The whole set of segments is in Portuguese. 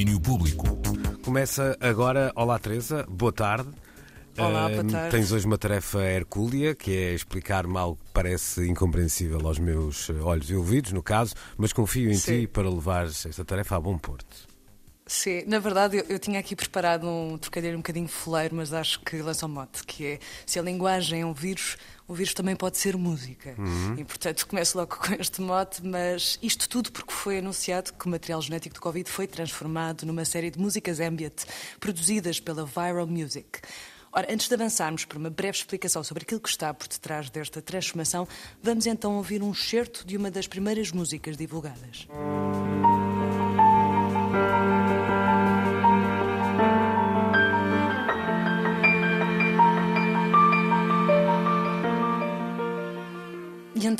domínio público. Começa agora. Olá, Teresa. Boa tarde. Olá, boa tarde. Tens hoje uma tarefa hercúlea, que é explicar-me algo que parece incompreensível aos meus olhos e ouvidos, no caso, mas confio em Sim. ti para levares esta tarefa a bom porto. Sim, na verdade eu, eu tinha aqui preparado um trocadilho um bocadinho foleiro, mas acho que lança um mote, que é se a linguagem é um vírus, o vírus também pode ser música. E portanto começo logo com este mote, mas isto tudo porque foi anunciado que o material genético do Covid foi transformado numa série de músicas ambient produzidas pela Viral Music. Ora, antes de avançarmos para uma breve explicação sobre aquilo que está por detrás desta transformação, vamos então ouvir um excerto de uma das primeiras músicas divulgadas.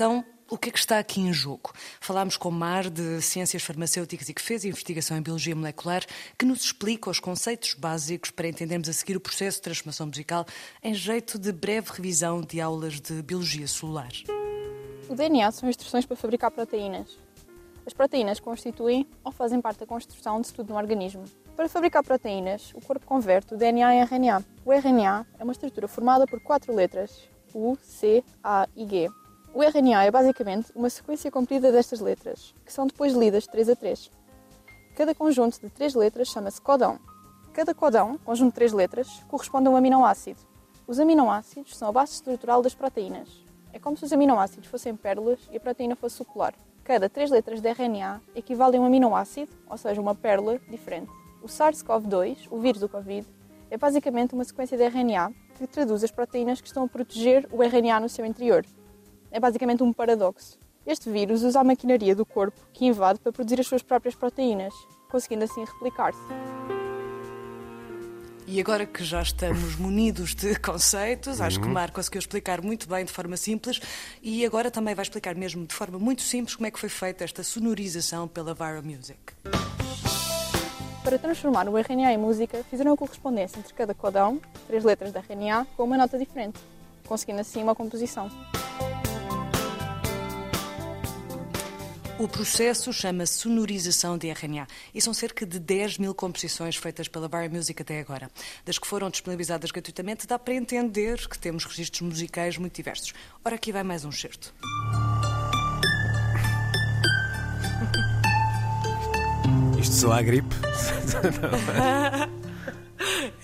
Então, o que é que está aqui em jogo? Falámos com Mar de Ciências Farmacêuticas e que fez investigação em Biologia Molecular, que nos explica os conceitos básicos para entendermos a seguir o processo de transformação musical em jeito de breve revisão de aulas de Biologia Celular. O DNA são instruções para fabricar proteínas. As proteínas constituem ou fazem parte da construção de tudo no organismo. Para fabricar proteínas, o corpo converte o DNA em RNA. O RNA é uma estrutura formada por quatro letras: U, C, A e G. O RNA é basicamente uma sequência comprida destas letras, que são depois lidas de 3 a 3. Cada conjunto de três letras chama-se codão. Cada codão, conjunto de três letras, corresponde a um aminoácido. Os aminoácidos são a base estrutural das proteínas. É como se os aminoácidos fossem pérolas e a proteína fosse o colar. Cada três letras de RNA equivale a um aminoácido, ou seja, uma pérola diferente. O SARS-CoV-2, o vírus do Covid, é basicamente uma sequência de RNA que traduz as proteínas que estão a proteger o RNA no seu interior. É basicamente um paradoxo. Este vírus usa a maquinaria do corpo que invade para produzir as suas próprias proteínas, conseguindo assim replicar-se. E agora que já estamos munidos de conceitos, acho que o Marco conseguiu explicar muito bem de forma simples e agora também vai explicar mesmo de forma muito simples como é que foi feita esta sonorização pela Viral Music. Para transformar o RNA em música, fizeram a correspondência entre cada codão, três letras da RNA, com uma nota diferente, conseguindo assim uma composição. O processo chama-se sonorização de RNA e são cerca de 10 mil composições feitas pela Viral Music até agora. Das que foram disponibilizadas gratuitamente, dá para entender que temos registros musicais muito diversos. Ora, aqui vai mais um certo. Isto só há gripe.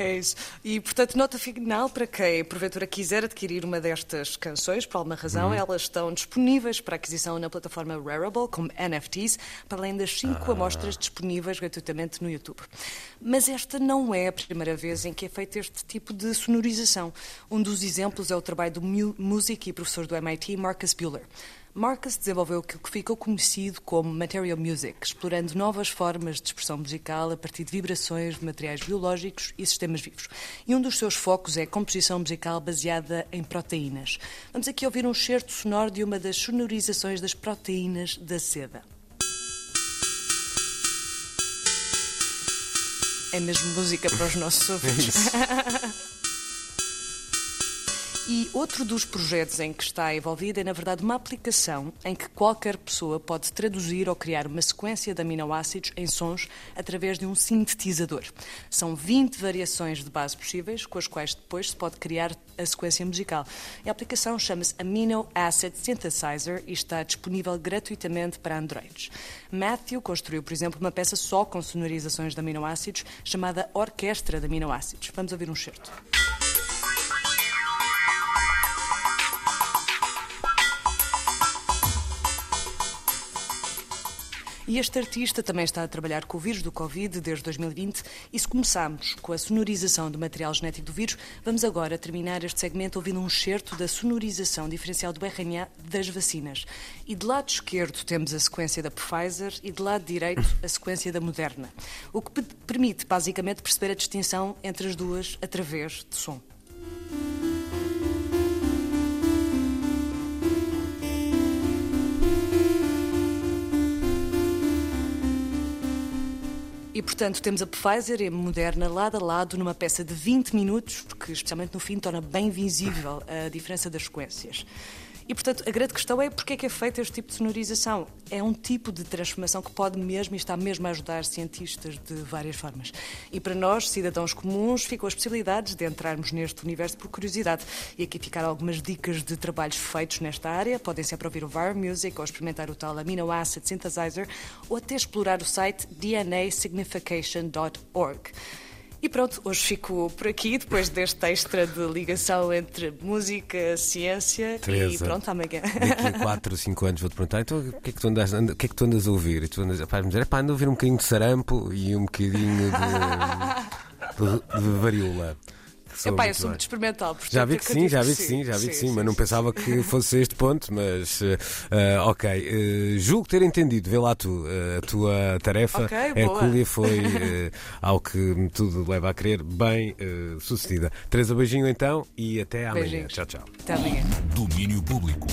É isso. E, portanto, nota final para quem, porventura, quiser adquirir uma destas canções, por alguma razão, elas estão disponíveis para aquisição na plataforma Rarible, como NFTs, para além das cinco amostras disponíveis gratuitamente no YouTube. Mas esta não é a primeira vez em que é feito este tipo de sonorização. Um dos exemplos é o trabalho do músico e professor do MIT, Marcus Bueller. Marcus desenvolveu aquilo que ficou conhecido como Material Music, explorando novas formas de expressão musical a partir de vibrações de materiais biológicos e sistemas vivos. E um dos seus focos é a composição musical baseada em proteínas. Vamos aqui ouvir um certo sonoro de uma das sonorizações das proteínas da seda. É mesmo música para os nossos ouvintes. E outro dos projetos em que está envolvida é, na verdade, uma aplicação em que qualquer pessoa pode traduzir ou criar uma sequência de aminoácidos em sons através de um sintetizador. São 20 variações de base possíveis, com as quais depois se pode criar a sequência musical. A aplicação chama-se Amino Acid Synthesizer e está disponível gratuitamente para Androids. Matthew construiu, por exemplo, uma peça só com sonorizações de aminoácidos chamada Orquestra de Aminoácidos. Vamos ouvir um certo. E este artista também está a trabalhar com o vírus do Covid desde 2020 e se começamos com a sonorização do material genético do vírus, vamos agora terminar este segmento ouvindo um excerto da sonorização diferencial do RNA das vacinas. E de lado esquerdo temos a sequência da Pfizer e de lado direito a sequência da Moderna, o que pe- permite basicamente perceber a distinção entre as duas através de som. Portanto, temos a Pfizer e a Moderna lado a lado numa peça de 20 minutos, porque especialmente no fim torna bem visível a diferença das sequências. E, portanto, a grande questão é porque é que é feito este tipo de sonorização. É um tipo de transformação que pode mesmo e está mesmo a ajudar cientistas de várias formas. E para nós, cidadãos comuns, ficam as possibilidades de entrarmos neste universo por curiosidade. E aqui ficaram algumas dicas de trabalhos feitos nesta área. Podem sempre ouvir o VAR Music ou experimentar o tal Amino Acid Synthesizer ou até explorar o site dnasignification.org. E pronto, hoje fico por aqui, depois deste extra de ligação entre música, ciência Teresa, e pronto, amanhã. Daqui a 4 ou 5 anos vou-te perguntar, então o que é que tu andas, o que é que tu andas a ouvir? E tu andas, me dizer, pá, ando a ouvir um bocadinho de sarampo e um bocadinho de, de, de varíola. Epá, eu sou muito experimental. Portanto, Já vi que sim, já vi que sim, já vi que sim, mas não pensava que fosse este ponto, mas uh, ok. Uh, julgo ter entendido, vê lá tu, uh, a tua tarefa. Ok, a boa. Hercúlea foi, ao que tudo leva a crer, bem sucedida. Teresa, beijinho então e até amanhã. Beijinhos. Tchau, tchau. Até amanhã. Domínio Público.